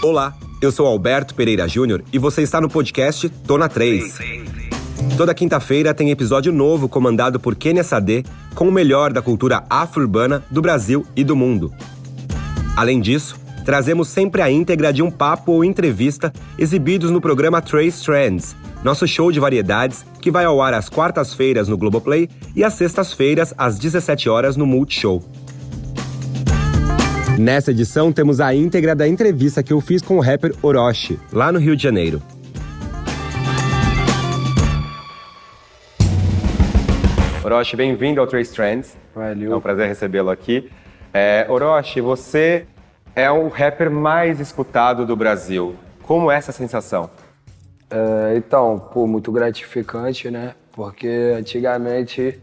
Olá, eu sou Alberto Pereira Júnior e você está no podcast Tô na 3. Toda quinta-feira tem episódio novo comandado por Kenia Sade com o melhor da cultura afro-urbana do Brasil e do mundo. Além disso, trazemos sempre a íntegra de um papo ou entrevista exibidos no programa Trace Trends, nosso show de variedades que vai ao ar às quartas-feiras no Globoplay e às sextas-feiras às 17 horas no Multishow. Nessa edição temos a íntegra da entrevista que eu fiz com o rapper Orochi, lá no Rio de Janeiro. Orochi, bem-vindo ao Trace Trends. Valeu. É um prazer recebê-lo aqui. É, Orochi, você é o rapper mais escutado do Brasil. Como é essa sensação? É, então, pô, muito gratificante, né? Porque antigamente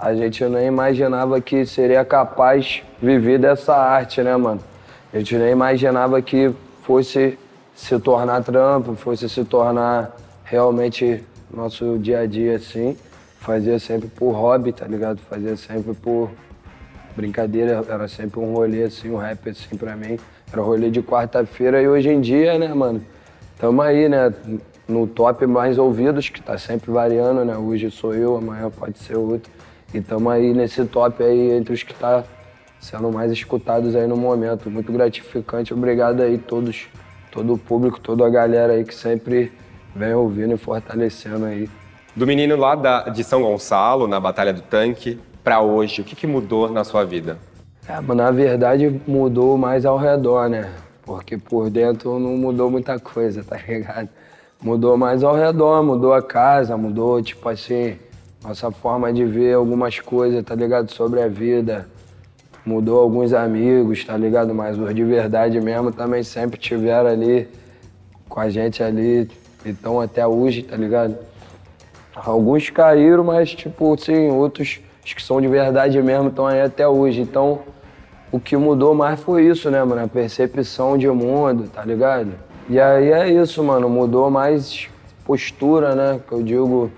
a gente nem imaginava que seria capaz viver dessa arte, né, mano? A gente nem imaginava que fosse se tornar trampo, fosse se tornar realmente nosso dia a dia assim. Fazia sempre por hobby, tá ligado? Fazia sempre por brincadeira, era sempre um rolê assim, um rap assim pra mim. Era rolê de quarta-feira e hoje em dia, né, mano? Tamo aí, né? No top mais ouvidos, que tá sempre variando, né? Hoje sou eu, amanhã pode ser outro. E tamo aí nesse top aí entre os que tá sendo mais escutados aí no momento. Muito gratificante. Obrigado aí todos, todo o público, toda a galera aí que sempre vem ouvindo e fortalecendo aí. Do menino lá da, de São Gonçalo, na Batalha do Tanque, para hoje, o que, que mudou na sua vida? É, mas na verdade mudou mais ao redor, né? Porque por dentro não mudou muita coisa, tá ligado? Mudou mais ao redor, mudou a casa, mudou, tipo assim, nossa forma de ver algumas coisas, tá ligado? Sobre a vida. Mudou alguns amigos, tá ligado? Mas os de verdade mesmo também sempre tiveram ali com a gente ali, então até hoje, tá ligado? Alguns caíram, mas, tipo, sim, outros os que são de verdade mesmo estão aí até hoje. Então, o que mudou mais foi isso, né, mano? A percepção de mundo, tá ligado? E aí é isso, mano. Mudou mais postura, né? Que eu digo,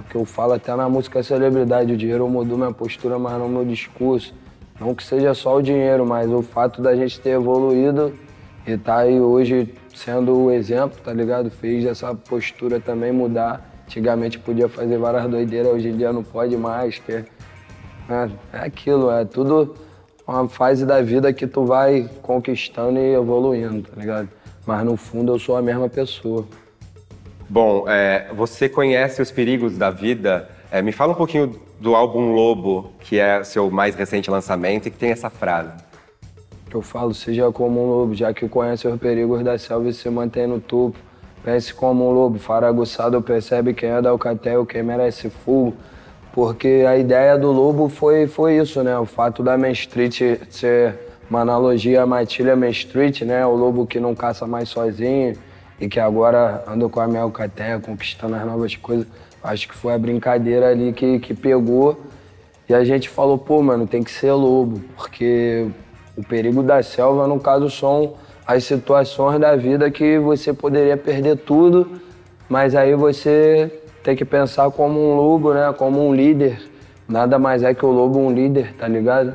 porque eu falo até na música celebridade, o dinheiro mudou minha postura, mas não meu discurso. Não que seja só o dinheiro, mas o fato da gente ter evoluído e tá aí hoje sendo o exemplo, tá ligado? Fez essa postura também mudar Antigamente podia fazer várias doideiras, hoje em dia não pode mais, que é, é aquilo, é tudo uma fase da vida que tu vai conquistando e evoluindo, tá ligado? Mas no fundo eu sou a mesma pessoa. Bom, é, você conhece os perigos da vida? É, me fala um pouquinho do álbum Lobo, que é seu mais recente lançamento e que tem essa frase. Eu falo, seja como um lobo, já que conhece os perigos da selva e se mantém no topo Pense como um lobo, faraguçado percebe quem é da Alcatel, quem merece fogo. Porque a ideia do lobo foi, foi isso, né? O fato da Main Street ser uma analogia à matilha Main Street, né? O lobo que não caça mais sozinho e que agora anda com a minha Alcatel, conquistando as novas coisas. Acho que foi a brincadeira ali que, que pegou. E a gente falou, pô, mano, tem que ser lobo, porque o perigo da selva, no caso, são as situações da vida que você poderia perder tudo, mas aí você tem que pensar como um lobo, né? Como um líder. Nada mais é que o lobo um líder, tá ligado?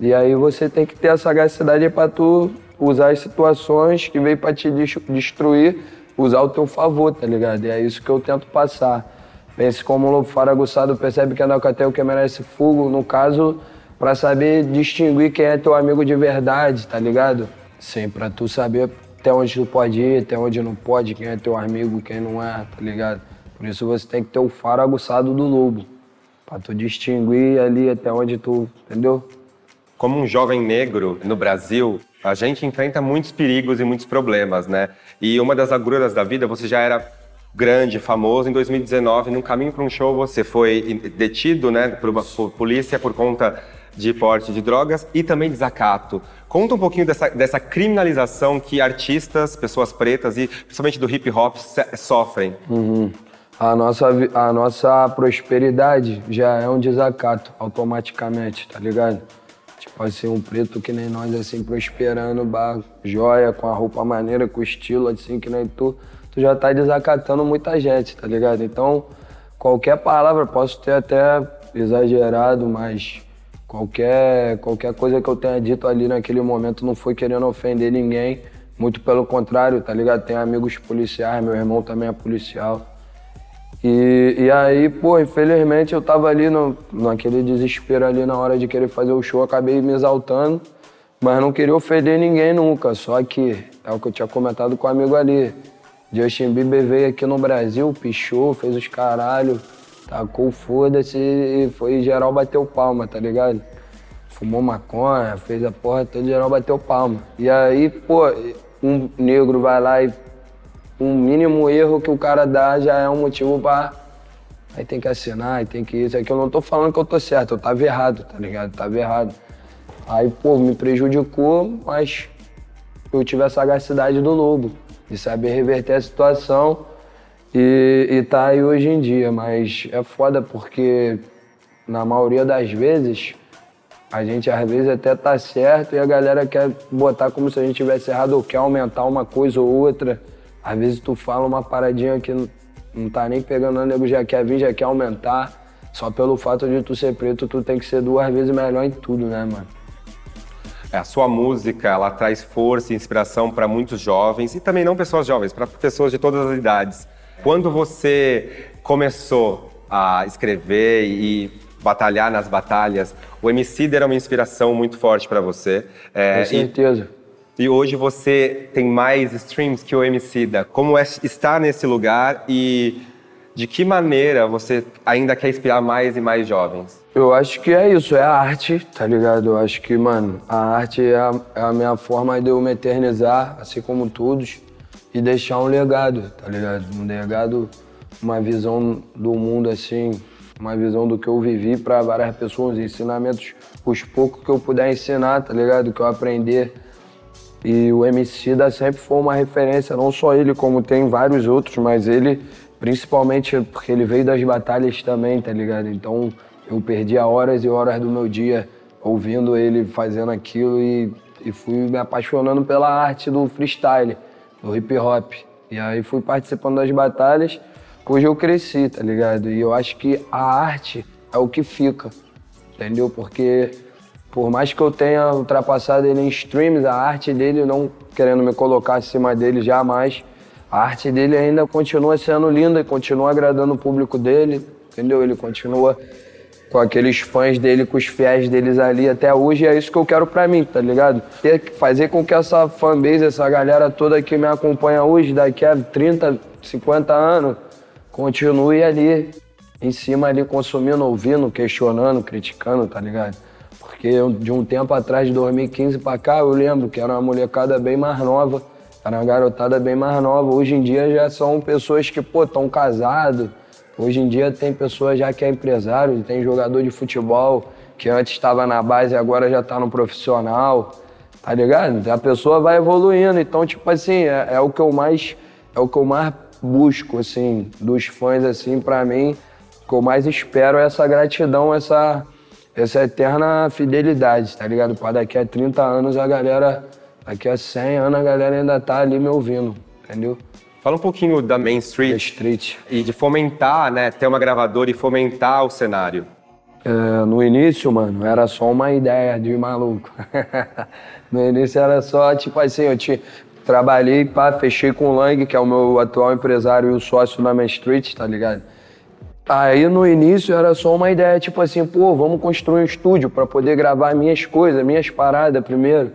E aí você tem que ter a sagacidade para tu usar as situações que veio para te destruir, usar o teu favor, tá ligado? E é isso que eu tento passar. Pense como um lobo faraguçado percebe que é o que merece fogo, no caso, para saber distinguir quem é teu amigo de verdade, tá ligado? Sim, pra tu saber até onde tu pode ir, até onde não pode, quem é teu amigo, quem não é, tá ligado? Por isso você tem que ter o faro aguçado do lobo. Pra tu distinguir ali até onde tu, entendeu? Como um jovem negro no Brasil, a gente enfrenta muitos perigos e muitos problemas, né? E uma das agruras da vida, você já era grande, famoso. Em 2019, num caminho para um show, você foi detido, né, por uma por polícia por conta de porte de drogas e também desacato. Conta um pouquinho dessa, dessa criminalização que artistas, pessoas pretas e principalmente do hip hop sofrem. Uhum. A, nossa, a nossa prosperidade já é um desacato automaticamente, tá ligado? Tipo assim, um preto que nem nós, assim, prosperando, bar, joia, com a roupa maneira, com o estilo, assim, que nem tu, tu já tá desacatando muita gente, tá ligado? Então, qualquer palavra, posso ter até exagerado, mas Qualquer, qualquer coisa que eu tenha dito ali naquele momento não foi querendo ofender ninguém, Muito pelo contrário, tá ligado? Tenho amigos policiais, meu irmão também é policial. E, e aí, pô, infelizmente eu tava ali no, naquele desespero ali na hora de querer fazer o show, acabei me exaltando, mas não queria ofender ninguém nunca. Só que é o que eu tinha comentado com o amigo ali. Justin Bieber veio aqui no Brasil, pichou, fez os caralho, tacou foda-se e foi geral bateu palma, tá ligado? Fumou maconha, fez a porra toda, geral bateu palma. E aí, pô, um negro vai lá e um mínimo erro que o cara dá já é um motivo pra. Aí tem que assinar, aí tem que isso. Aqui eu não tô falando que eu tô certo, eu tava errado, tá ligado? Tava errado. Aí, pô, me prejudicou, mas eu tive a sagacidade do lobo, de saber reverter a situação e, e tá aí hoje em dia. Mas é foda porque, na maioria das vezes, a gente às vezes até tá certo e a galera quer botar como se a gente tivesse errado ou quer aumentar uma coisa ou outra. Às vezes tu fala uma paradinha que não, não tá nem pegando, o nego já quer vir, já quer aumentar. Só pelo fato de tu ser preto, tu tem que ser duas vezes melhor em tudo, né, mano? É, a sua música, ela traz força e inspiração para muitos jovens e também não pessoas jovens, para pessoas de todas as idades. Quando você começou a escrever e batalhar nas batalhas, o MC era uma inspiração muito forte para você. É, Com certeza. E e hoje você tem mais streams que o Emicida. Como é estar nesse lugar e de que maneira você ainda quer inspirar mais e mais jovens? Eu acho que é isso, é a arte, tá ligado? Eu acho que, mano, a arte é a, é a minha forma de eu me eternizar, assim como todos, e deixar um legado, tá ligado? Um legado, uma visão do mundo, assim, uma visão do que eu vivi para várias pessoas, ensinamentos, os poucos que eu puder ensinar, tá ligado? Que eu aprender e o MC da sempre foi uma referência, não só ele, como tem vários outros, mas ele, principalmente porque ele veio das batalhas também, tá ligado? Então eu perdia horas e horas do meu dia ouvindo ele fazendo aquilo e, e fui me apaixonando pela arte do freestyle, do hip hop. E aí fui participando das batalhas, hoje eu cresci, tá ligado? E eu acho que a arte é o que fica, entendeu? Porque por mais que eu tenha ultrapassado ele em streams, a arte dele, não querendo me colocar acima dele jamais, a arte dele ainda continua sendo linda e continua agradando o público dele, entendeu? Ele continua com aqueles fãs dele, com os fiéis deles ali até hoje, e é isso que eu quero pra mim, tá ligado? Fazer com que essa fanbase, essa galera toda que me acompanha hoje, daqui a 30, 50 anos, continue ali, em cima ali, consumindo, ouvindo, questionando, criticando, tá ligado? Porque de um tempo atrás, de 2015 para cá, eu lembro que era uma molecada bem mais nova, era uma garotada bem mais nova. Hoje em dia já são pessoas que, pô, estão casados. Hoje em dia tem pessoas já que é empresário, tem jogador de futebol que antes estava na base e agora já está no profissional, tá ligado? A pessoa vai evoluindo, então, tipo assim, é, é o que eu mais, é o que eu mais busco, assim, dos fãs, assim, para mim, o que eu mais espero é essa gratidão, essa essa eterna fidelidade, tá ligado? Pra daqui a 30 anos a galera, daqui a 100 anos a galera ainda tá ali me ouvindo, entendeu? Fala um pouquinho da Main Street. Street. E de fomentar, né? Ter uma gravadora e fomentar o cenário. É, no início, mano, era só uma ideia de maluco. no início era só, tipo assim, eu trabalhei, pá, fechei com o Lang, que é o meu atual empresário e o sócio na Main Street, tá ligado? Aí no início era só uma ideia, tipo assim, pô, vamos construir um estúdio para poder gravar minhas coisas, minhas paradas primeiro.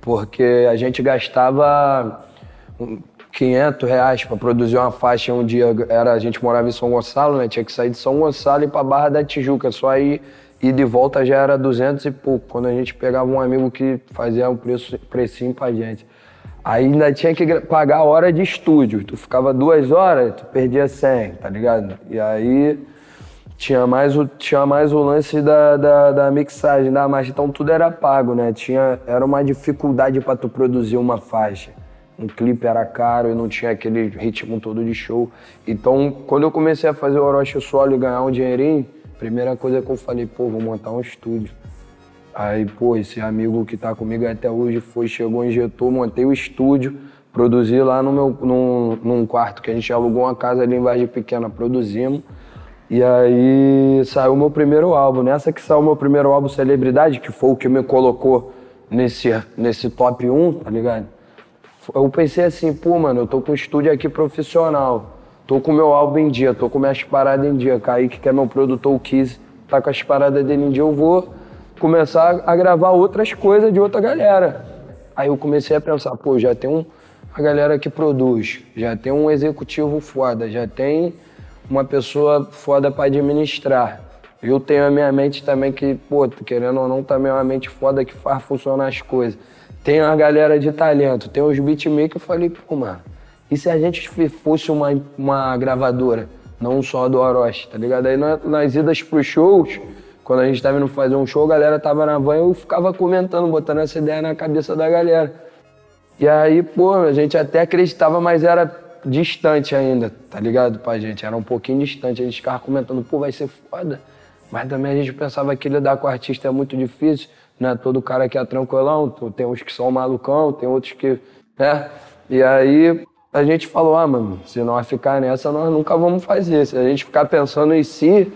Porque a gente gastava 500 reais para produzir uma faixa um dia. Era, a gente morava em São Gonçalo, né? Tinha que sair de São Gonçalo e ir pra Barra da Tijuca. Só aí e de volta já era 200 e pouco, quando a gente pegava um amigo que fazia um preço, precinho pra gente. Aí ainda tinha que pagar a hora de estúdio. Tu ficava duas horas, tu perdia 100, tá ligado? E aí tinha mais o, tinha mais o lance da, da, da mixagem, da marcha. Então tudo era pago, né? Tinha, era uma dificuldade para tu produzir uma faixa. Um clipe era caro e não tinha aquele ritmo todo de show. Então, quando eu comecei a fazer o Orochi solo e ganhar um dinheirinho, primeira coisa que eu falei, pô, vou montar um estúdio. Aí, pô, esse amigo que tá comigo até hoje foi, chegou, injetou, montei o estúdio, produzi lá no meu, num, num quarto que a gente alugou uma casa ali em Vargem Pequena, produzimos. E aí saiu meu primeiro álbum. Nessa que saiu o meu primeiro álbum Celebridade, que foi o que me colocou nesse, nesse top 1, tá ligado? eu pensei assim, pô, mano, eu tô com um estúdio aqui profissional. Tô com meu álbum em dia, tô com minhas paradas em dia. Kaique, que é meu produtor, o Kiz, tá com as paradas dele em dia. Eu vou começar a gravar outras coisas de outra galera. Aí eu comecei a pensar, pô, já tem um, a galera que produz, já tem um executivo foda, já tem uma pessoa foda para administrar. Eu tenho a minha mente também que, pô, querendo ou não, também é uma mente foda que faz funcionar as coisas. Tem a galera de talento, tem os beatmakers, eu falei, pô, mano, e se a gente fosse uma, uma gravadora, não só do Orochi, tá ligado? Aí nas idas pros shows, quando a gente tava indo fazer um show, a galera tava na van e eu ficava comentando, botando essa ideia na cabeça da galera. E aí, pô, a gente até acreditava, mas era distante ainda, tá ligado, pra gente? Era um pouquinho distante. A gente ficava comentando, pô, vai ser foda. Mas também a gente pensava que lidar com artista é muito difícil, né? Todo cara que é tranquilão, tem uns que são malucão, tem outros que, né? E aí a gente falou, ah, mano, se nós ficar nessa, nós nunca vamos fazer. Se a gente ficar pensando em si,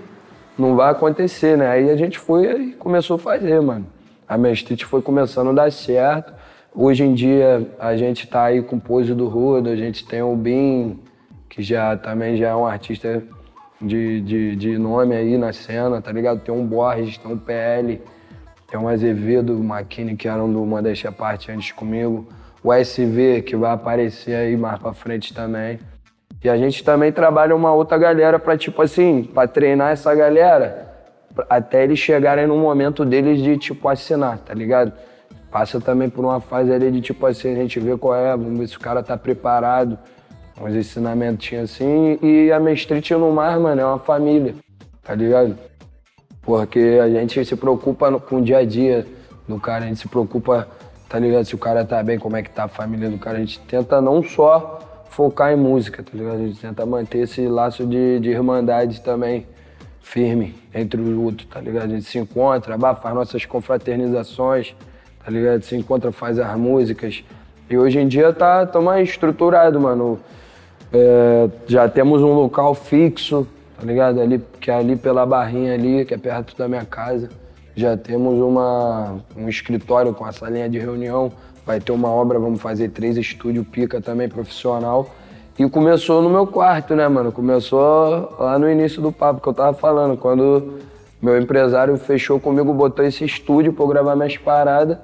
não vai acontecer, né? Aí a gente foi e começou a fazer, mano. A Street foi começando a dar certo. Hoje em dia a gente tá aí com o Pose do Rodo, a gente tem o Bin, que já também já é um artista de, de, de nome aí na cena, tá ligado? Tem um Borges, tem um PL, tem um Azevedo, o Maquini, que eram do Modéstia Parte antes comigo. O SV, que vai aparecer aí mais pra frente também. E a gente também trabalha uma outra galera para tipo assim, para treinar essa galera até eles chegarem no momento deles de tipo assinar, tá ligado? Passa também por uma fase ali de tipo assim, a gente vê qual é, vamos ver se o cara tá preparado, uns ensinamentos assim, e a Mestrite no mar, mano, é uma família, tá ligado? Porque a gente se preocupa no, com o dia a dia do cara, a gente se preocupa, tá ligado? Se o cara tá bem, como é que tá a família do cara, a gente tenta não só focar em música, tá ligado? A gente tenta manter esse laço de, de irmandade também firme entre os outros, tá ligado? A gente se encontra, faz nossas confraternizações, tá ligado? Se encontra, faz as músicas. E hoje em dia tá, tá mais estruturado, mano. É, já temos um local fixo, tá ligado? Ali, que é ali pela barrinha ali, que é perto da minha casa. Já temos uma, um escritório com a salinha de reunião vai ter uma obra, vamos fazer três estúdios pica também, profissional. E começou no meu quarto, né, mano? Começou lá no início do papo que eu tava falando, quando meu empresário fechou comigo, botou esse estúdio pra eu gravar minhas paradas.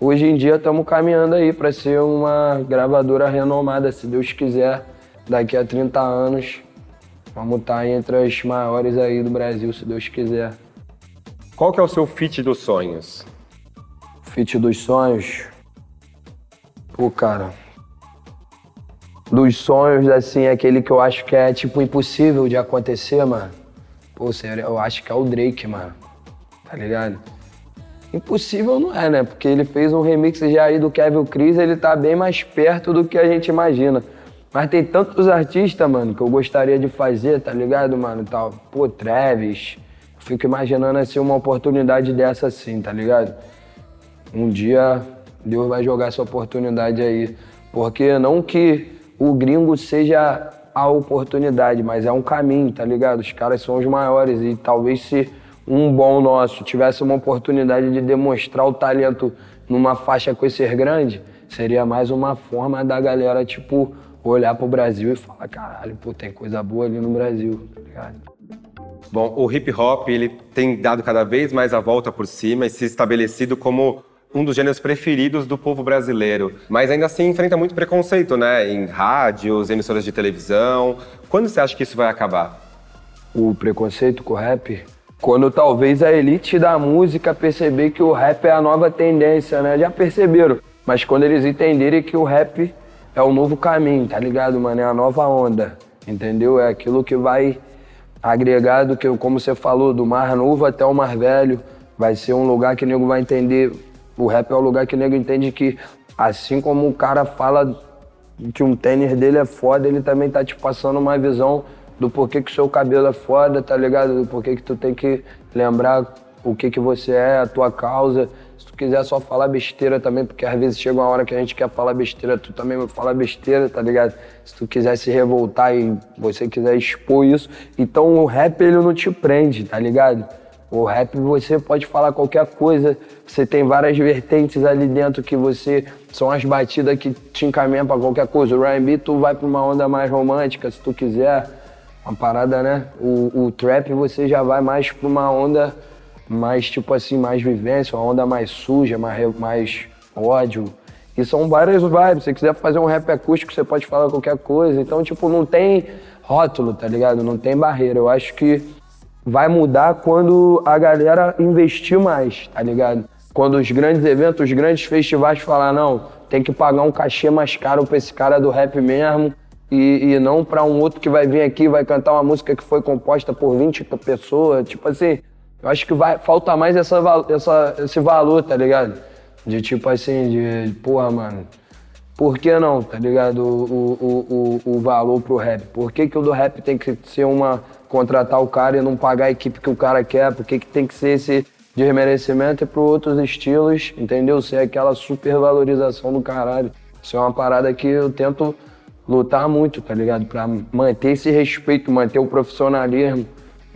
Hoje em dia estamos caminhando aí para ser uma gravadora renomada, se Deus quiser, daqui a 30 anos. Vamos estar tá entre as maiores aí do Brasil, se Deus quiser. Qual que é o seu fit dos sonhos? Fit dos sonhos? Pô, cara. Dos sonhos, assim, aquele que eu acho que é, tipo, impossível de acontecer, mano. Pô, sério, eu acho que é o Drake, mano. Tá ligado? Impossível não é, né? Porque ele fez um remix já aí do Kevin Chris, ele tá bem mais perto do que a gente imagina. Mas tem tantos artistas, mano, que eu gostaria de fazer, tá ligado, mano? Tal. Pô, Travis. Fico imaginando assim uma oportunidade dessa assim, tá ligado? Um dia Deus vai jogar essa oportunidade aí. Porque não que o gringo seja a oportunidade, mas é um caminho, tá ligado? Os caras são os maiores e talvez se um bom nosso tivesse uma oportunidade de demonstrar o talento numa faixa com esse grande, seria mais uma forma da galera, tipo, olhar pro Brasil e falar, caralho, pô, tem coisa boa ali no Brasil, tá ligado? Bom, o hip hop, ele tem dado cada vez mais a volta por cima e se estabelecido como um dos gêneros preferidos do povo brasileiro, mas ainda assim enfrenta muito preconceito, né? Em rádios, emissoras de televisão. Quando você acha que isso vai acabar? O preconceito com o rap? Quando talvez a elite da música perceber que o rap é a nova tendência, né? Já perceberam. Mas quando eles entenderem que o rap é o novo caminho, tá ligado, mano? É a nova onda, entendeu? É aquilo que vai agregar do que, como você falou, do Mar Novo até o Mar Velho. Vai ser um lugar que o nego vai entender o rap é o lugar que o nego entende que, assim como o cara fala que um tênis dele é foda, ele também tá te passando uma visão do porquê que o seu cabelo é foda, tá ligado? Do porquê que tu tem que lembrar o que que você é, a tua causa. Se tu quiser só falar besteira também, porque às vezes chega uma hora que a gente quer falar besteira, tu também vai falar besteira, tá ligado? Se tu quiser se revoltar e você quiser expor isso. Então o rap, ele não te prende, tá ligado? O rap você pode falar qualquer coisa, você tem várias vertentes ali dentro que você são as batidas que te encaminham para qualquer coisa. O R&B tu vai para uma onda mais romântica, se tu quiser, uma parada, né? O, o trap você já vai mais para uma onda mais tipo assim, mais vivência, uma onda mais suja, mais, mais ódio. E são várias vibes. Se você quiser fazer um rap acústico, você pode falar qualquer coisa. Então, tipo, não tem rótulo, tá ligado? Não tem barreira. Eu acho que vai mudar quando a galera investir mais, tá ligado? Quando os grandes eventos, os grandes festivais falar, não, tem que pagar um cachê mais caro pra esse cara do rap mesmo. E, e não para um outro que vai vir aqui vai cantar uma música que foi composta por 20 pessoas. Tipo assim, eu acho que vai falta mais essa, essa, esse valor, tá ligado? De tipo assim, de porra, mano, por que não, tá ligado? O, o, o, o valor pro rap. Por que, que o do rap tem que ser uma. contratar o cara e não pagar a equipe que o cara quer? Por que, que tem que ser esse desmerecimento e pro outros estilos, entendeu? Ser aquela supervalorização do caralho. Isso é uma parada que eu tento lutar muito, tá ligado? Pra manter esse respeito, manter o profissionalismo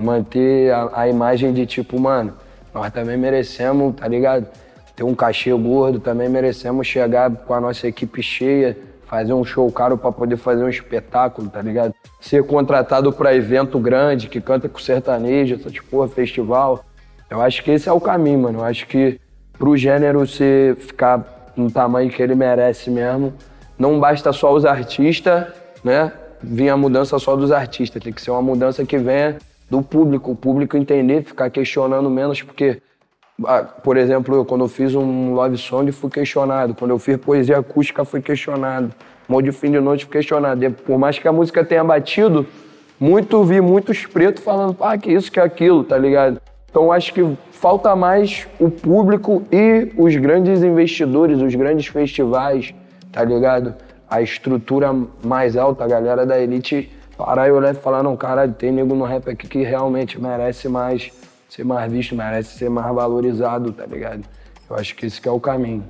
manter a, a, imagem de tipo, mano, nós também merecemos, tá ligado? Ter um cachê gordo, também merecemos chegar com a nossa equipe cheia, fazer um show caro para poder fazer um espetáculo, tá ligado? Ser contratado para evento grande, que canta com sertanejo, essa tipo, festival. Eu acho que esse é o caminho, mano. Eu acho que pro gênero se ficar no tamanho que ele merece mesmo, não basta só os artistas, né? Vir a mudança só dos artistas, tem que ser uma mudança que venha do público, o público entender, ficar questionando menos, porque, por exemplo, quando eu fiz um love song, fui questionado. Quando eu fiz poesia acústica, fui questionado. Molde de fim de noite, fui questionado. E por mais que a música tenha batido, muito vi muitos pretos falando, ah, que isso, que aquilo, tá ligado? Então acho que falta mais o público e os grandes investidores, os grandes festivais, tá ligado? A estrutura mais alta, a galera da elite parar e olhar e falar, não, caralho, tem nego no rap aqui que realmente merece mais ser mais visto, merece ser mais valorizado, tá ligado? Eu acho que esse que é o caminho.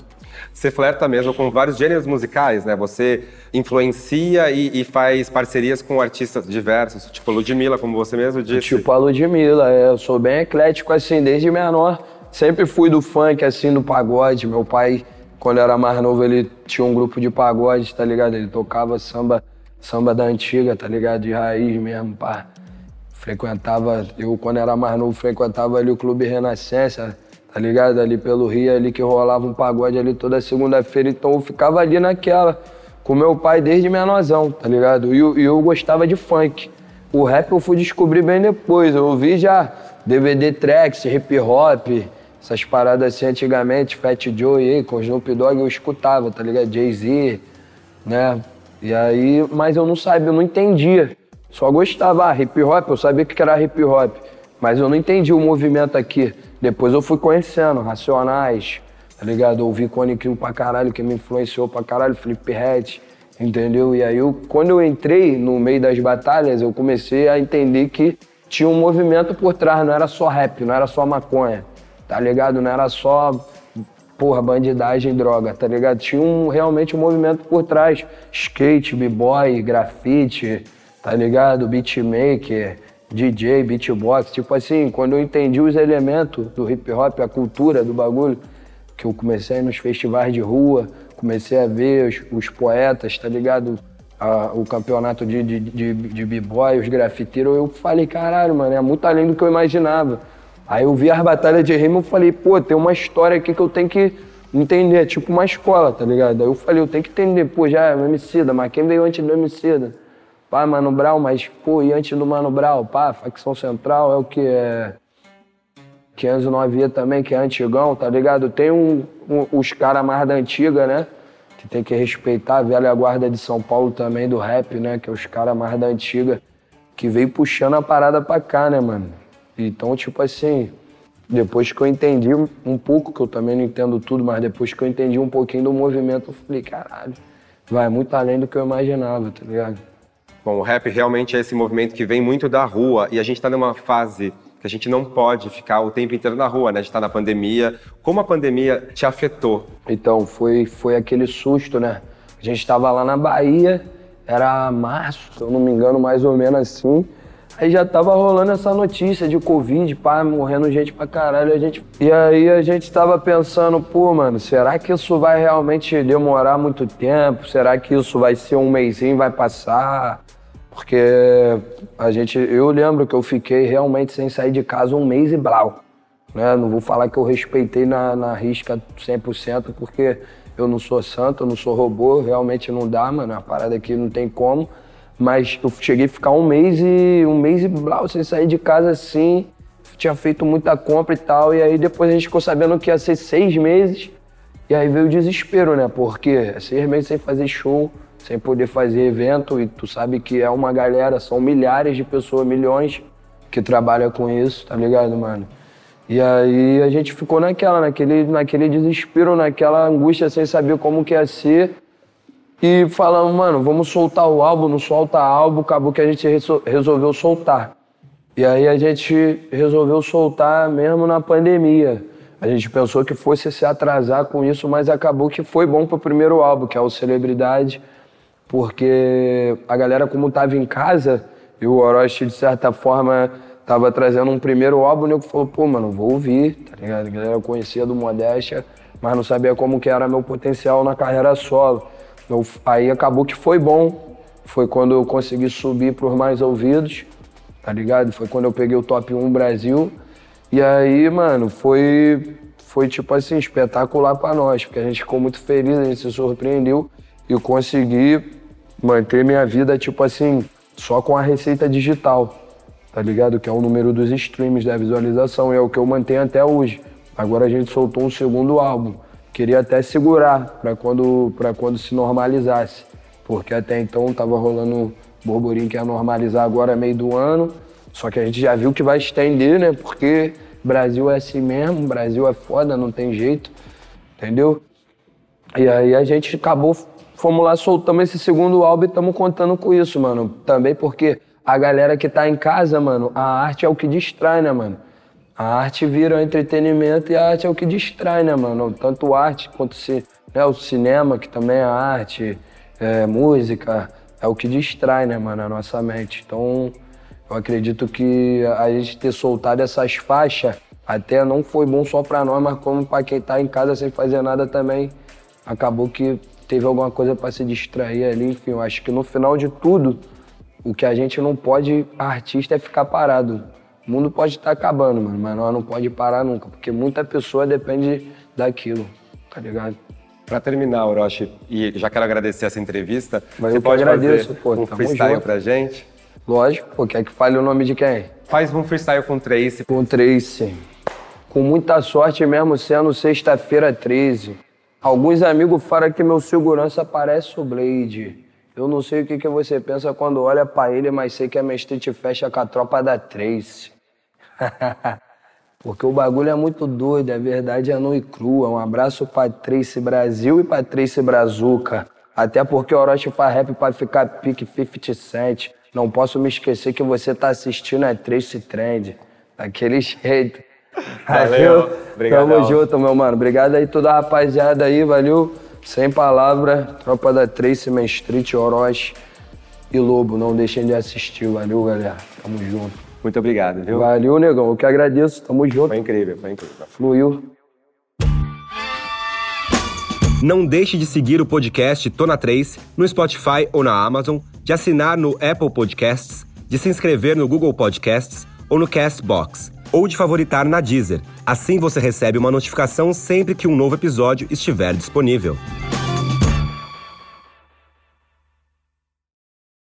Você flerta mesmo com vários gêneros musicais, né? Você influencia e, e, faz parcerias com artistas diversos, tipo Ludmilla, como você mesmo disse. Tipo a Ludmilla, é, eu sou bem eclético assim, desde menor. Sempre fui do funk, assim, do pagode. Meu pai, quando era mais novo, ele tinha um grupo de pagode, tá ligado? Ele tocava samba samba da antiga, tá ligado? De raiz mesmo, pá. Frequentava, eu quando era mais novo, frequentava ali o Clube Renascença, tá ligado? Ali pelo Rio, ali que rolava um pagode ali toda segunda-feira, então eu ficava ali naquela, com meu pai desde menorzão, tá ligado? E eu, eu gostava de funk. O rap eu fui descobrir bem depois, eu ouvi já DVD tracks, hip hop, essas paradas assim antigamente, Fat Joe com Snoop Dogg eu escutava, tá ligado? Jay-Z, né? E aí, mas eu não sabia, eu não entendia. Só gostava, ah, hip hop, eu sabia que era hip hop, mas eu não entendia o movimento aqui. Depois eu fui conhecendo, Racionais, tá ligado? Eu ouvi Cone Crew pra caralho, que me influenciou pra caralho, Felipe Red, entendeu? E aí, eu, quando eu entrei no meio das batalhas, eu comecei a entender que tinha um movimento por trás, não era só rap, não era só maconha, tá ligado? Não era só porra, bandidagem, droga, tá ligado? Tinha um, realmente um movimento por trás. Skate, b-boy, grafite, tá ligado? Beatmaker, DJ, beatbox. Tipo assim, quando eu entendi os elementos do hip hop, a cultura do bagulho, que eu comecei nos festivais de rua, comecei a ver os, os poetas, tá ligado? A, o campeonato de, de, de, de b-boy, os grafiteiros, eu falei, caralho, mano, é muito além do que eu imaginava. Aí eu vi as batalhas de rima e falei, pô, tem uma história aqui que eu tenho que entender, é tipo uma escola, tá ligado? Aí eu falei, eu tenho que entender, pô, já é o Emicida, mas quem veio antes do Emicida? Pá, Mano Brown, mas, pô, e antes do Mano Brown? Pá, facção central é o que é... 509 também, que é antigão, tá ligado? Tem um, um, os caras mais da antiga, né? Que tem que respeitar a velha guarda de São Paulo também, do rap, né? Que é os caras mais da antiga, que veio puxando a parada pra cá, né, mano? Então, tipo assim, depois que eu entendi um pouco, que eu também não entendo tudo, mas depois que eu entendi um pouquinho do movimento, eu falei, caralho, vai muito além do que eu imaginava, tá ligado? Bom, o rap realmente é esse movimento que vem muito da rua e a gente está numa fase que a gente não pode ficar o tempo inteiro na rua, né? A gente está na pandemia. Como a pandemia te afetou? Então, foi, foi aquele susto, né? A gente estava lá na Bahia, era março, se eu não me engano, mais ou menos assim. Aí já tava rolando essa notícia de Covid, pá, morrendo gente pra caralho. A gente... E aí a gente tava pensando, pô, mano, será que isso vai realmente demorar muito tempo? Será que isso vai ser um mêsinho, vai passar? Porque a gente, eu lembro que eu fiquei realmente sem sair de casa um mês e blau. Né? Não vou falar que eu respeitei na, na risca 100%, porque eu não sou santo, eu não sou robô, realmente não dá, mano. A parada aqui não tem como. Mas eu cheguei a ficar um mês e um mês e blau sem sair de casa assim. Tinha feito muita compra e tal. E aí depois a gente ficou sabendo que ia ser seis meses. E aí veio o desespero, né? Porque seis meses sem fazer show sem poder fazer evento e tu sabe que é uma galera, são milhares de pessoas, milhões que trabalham com isso, tá ligado, mano? E aí a gente ficou naquela, naquele, naquele desespero, naquela angústia sem saber como que ia ser. E falamos, mano, vamos soltar o álbum, não solta álbum, acabou que a gente resolveu soltar. E aí a gente resolveu soltar mesmo na pandemia. A gente pensou que fosse se atrasar com isso, mas acabou que foi bom pro primeiro álbum, que é o Celebridade porque a galera, como estava em casa, e o Orochi, de certa forma, estava trazendo um primeiro álbum, o nego falou, pô, mano, vou ouvir, tá ligado? A galera conhecia do Modéstia, mas não sabia como que era meu potencial na carreira solo. Aí acabou que foi bom, foi quando eu consegui subir para os mais ouvidos, tá ligado? Foi quando eu peguei o top 1 Brasil. E aí, mano, foi, foi tipo assim, espetacular para nós, porque a gente ficou muito feliz, a gente se surpreendeu e consegui manter minha vida, tipo assim, só com a receita digital, tá ligado? Que é o número dos streams, da visualização, e é o que eu mantenho até hoje. Agora a gente soltou um segundo álbum. Queria até segurar para quando, pra quando se normalizasse, porque até então tava rolando burburinho que ia normalizar agora meio do ano, só que a gente já viu que vai estender, né? Porque Brasil é assim mesmo, Brasil é foda, não tem jeito, entendeu? E aí a gente acabou fomos lá, soltamos esse segundo álbum e estamos contando com isso, mano. Também porque a galera que tá em casa, mano, a arte é o que distrai, né, mano? A arte vira entretenimento e a arte é o que distrai, né, mano? Tanto arte quanto se, né, o cinema, que também é arte, é, música, é o que distrai, né, mano, a nossa mente. Então, eu acredito que a gente ter soltado essas faixas até não foi bom só pra nós, mas como pra quem tá em casa sem fazer nada também, acabou que teve alguma coisa para se distrair ali, enfim, eu acho que no final de tudo, o que a gente não pode, artista, é ficar parado. O mundo pode estar tá acabando, mano, mas nós não pode parar nunca, porque muita pessoa depende daquilo, tá ligado? Para terminar, Orochi, e já quero agradecer essa entrevista, mas você pode agradeço, fazer pô, um freestyle junto. pra gente? Lógico, pô, quer que fale o nome de quem? Faz um freestyle com Trace. Com Trace. Com muita sorte mesmo sendo sexta-feira 13. Alguns amigos falam que meu segurança parece o Blade. Eu não sei o que, que você pensa quando olha para ele, mas sei que a minha street fecha com a tropa da Trace. Porque o bagulho é muito doido, a verdade é nua e crua. Um abraço pra Trace Brasil e pra Trace Brazuca. Até porque o Orochi faz rap pra ficar pique 50 Cent. Não posso me esquecer que você tá assistindo a Trace Trend. Daquele jeito. Valeu. Obrigado. Tamo junto, meu mano. Obrigado aí toda a rapaziada aí, valeu. Sem palavra, tropa da Trace, Main Street, Orochi e Lobo. Não deixem de assistir, valeu, galera. Tamo junto. Muito obrigado, viu? Valeu, negão. Eu que agradeço. Tamo junto. Foi incrível, foi incrível. Fluiu. Não deixe de seguir o podcast Tona 3 no Spotify ou na Amazon, de assinar no Apple Podcasts, de se inscrever no Google Podcasts ou no Castbox ou de favoritar na Deezer. Assim você recebe uma notificação sempre que um novo episódio estiver disponível.